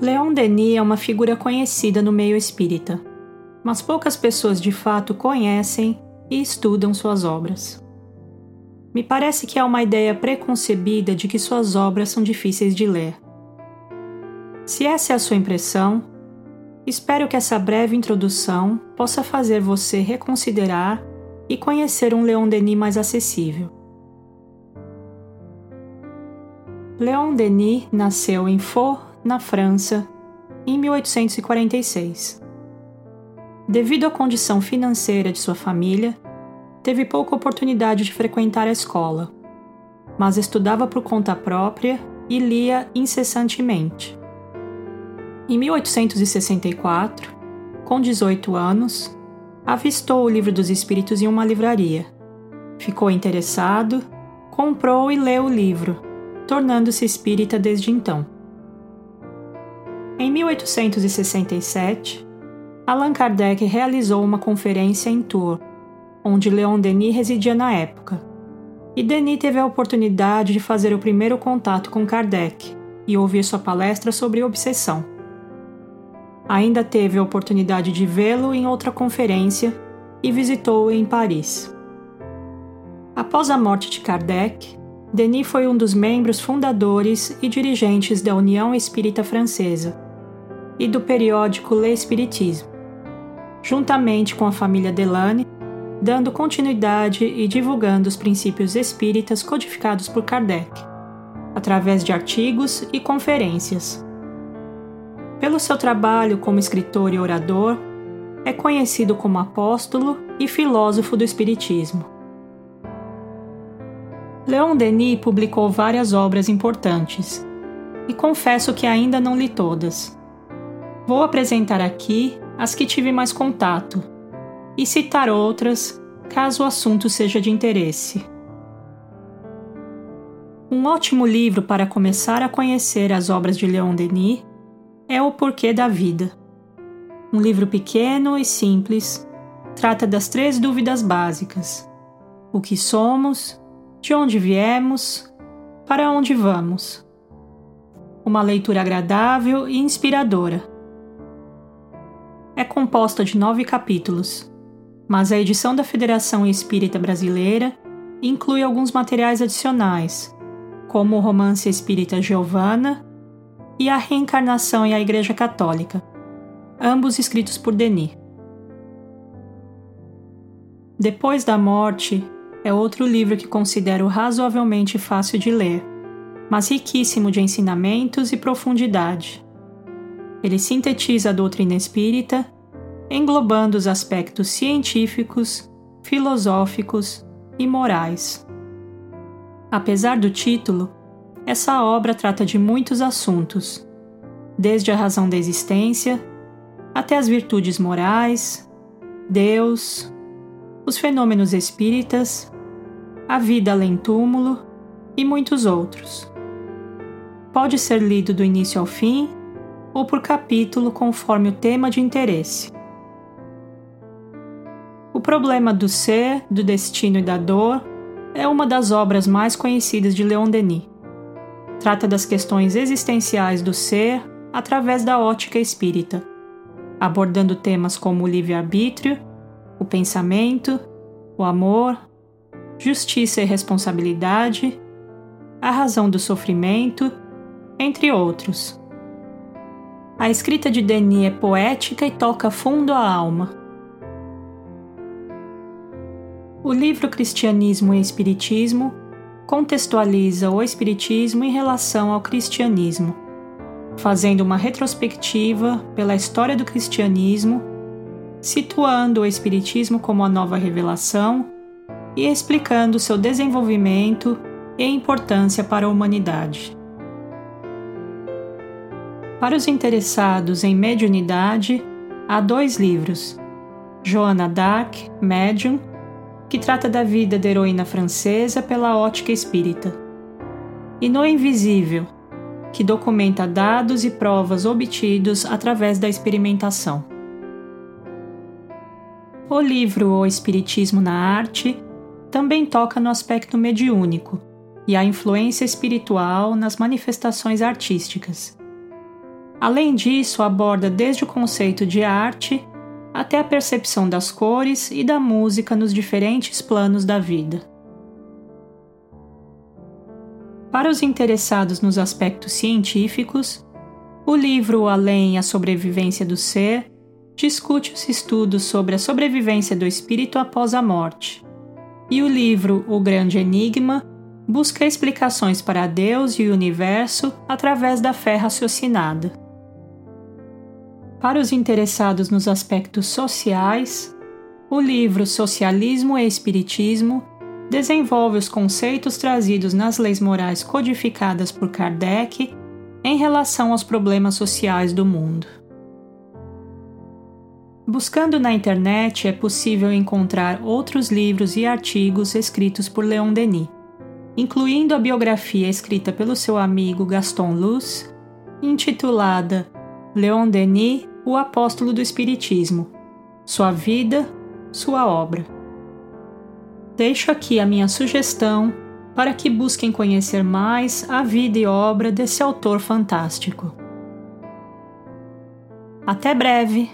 Leon Denis é uma figura conhecida no meio espírita, mas poucas pessoas de fato conhecem e estudam suas obras. Me parece que há uma ideia preconcebida de que suas obras são difíceis de ler. Se essa é a sua impressão, espero que essa breve introdução possa fazer você reconsiderar e conhecer um Leon Denis mais acessível. Leon Denis nasceu em Faux, na França, em 1846. Devido à condição financeira de sua família, teve pouca oportunidade de frequentar a escola, mas estudava por conta própria e lia incessantemente. Em 1864, com 18 anos, avistou o Livro dos Espíritos em uma livraria. Ficou interessado, comprou e leu o livro, tornando-se espírita desde então. Em 1867, Allan Kardec realizou uma conferência em Tours onde Leon Denis residia na época. E Denis teve a oportunidade de fazer o primeiro contato com Kardec e ouvir sua palestra sobre obsessão. Ainda teve a oportunidade de vê-lo em outra conferência e visitou-o em Paris. Após a morte de Kardec, Denis foi um dos membros fundadores e dirigentes da União Espírita Francesa e do periódico L'Espiritisme, juntamente com a família Delane dando continuidade e divulgando os princípios espíritas codificados por Kardec, através de artigos e conferências. Pelo seu trabalho como escritor e orador, é conhecido como apóstolo e filósofo do Espiritismo. Leon Denis publicou várias obras importantes, e confesso que ainda não li todas. Vou apresentar aqui as que tive mais contato e citar outras, caso o assunto seja de interesse. Um ótimo livro para começar a conhecer as obras de Leon Denis é O Porquê da Vida. Um livro pequeno e simples, trata das três dúvidas básicas: o que somos, de onde viemos, para onde vamos. Uma leitura agradável e inspiradora. É composta de nove capítulos mas a edição da Federação Espírita Brasileira inclui alguns materiais adicionais, como o romance espírita Giovanna e a Reencarnação e a Igreja Católica, ambos escritos por Denis. Depois da Morte é outro livro que considero razoavelmente fácil de ler, mas riquíssimo de ensinamentos e profundidade. Ele sintetiza a doutrina espírita englobando os aspectos científicos, filosóficos e morais. Apesar do título, essa obra trata de muitos assuntos, desde a razão da existência até as virtudes morais, Deus, os fenômenos espíritas, a vida além túmulo e muitos outros. Pode ser lido do início ao fim ou por capítulo conforme o tema de interesse. O problema do ser, do destino e da dor é uma das obras mais conhecidas de Leon Denis. Trata das questões existenciais do ser através da ótica espírita, abordando temas como o livre-arbítrio, o pensamento, o amor, justiça e responsabilidade, a razão do sofrimento, entre outros. A escrita de Denis é poética e toca fundo a alma o livro Cristianismo e Espiritismo contextualiza o Espiritismo em relação ao cristianismo, fazendo uma retrospectiva pela história do cristianismo, situando o Espiritismo como a nova revelação e explicando seu desenvolvimento e importância para a humanidade. Para os interessados em mediunidade, há dois livros: Joana Dark, Médium, que trata da vida da heroína francesa pela ótica espírita, e No Invisível, que documenta dados e provas obtidos através da experimentação. O livro O Espiritismo na Arte também toca no aspecto mediúnico e a influência espiritual nas manifestações artísticas. Além disso, aborda desde o conceito de arte até a percepção das cores e da música nos diferentes planos da vida. Para os interessados nos aspectos científicos, o livro Além a Sobrevivência do Ser discute os estudos sobre a sobrevivência do espírito após a morte, e o livro O Grande Enigma busca explicações para Deus e o universo através da fé raciocinada. Para os interessados nos aspectos sociais, o livro Socialismo e Espiritismo desenvolve os conceitos trazidos nas leis morais codificadas por Kardec em relação aos problemas sociais do mundo. Buscando na internet é possível encontrar outros livros e artigos escritos por Leon Denis, incluindo a biografia escrita pelo seu amigo Gaston Luz, intitulada Leon Denis o apóstolo do Espiritismo, sua vida, sua obra. Deixo aqui a minha sugestão para que busquem conhecer mais a vida e obra desse autor fantástico. Até breve!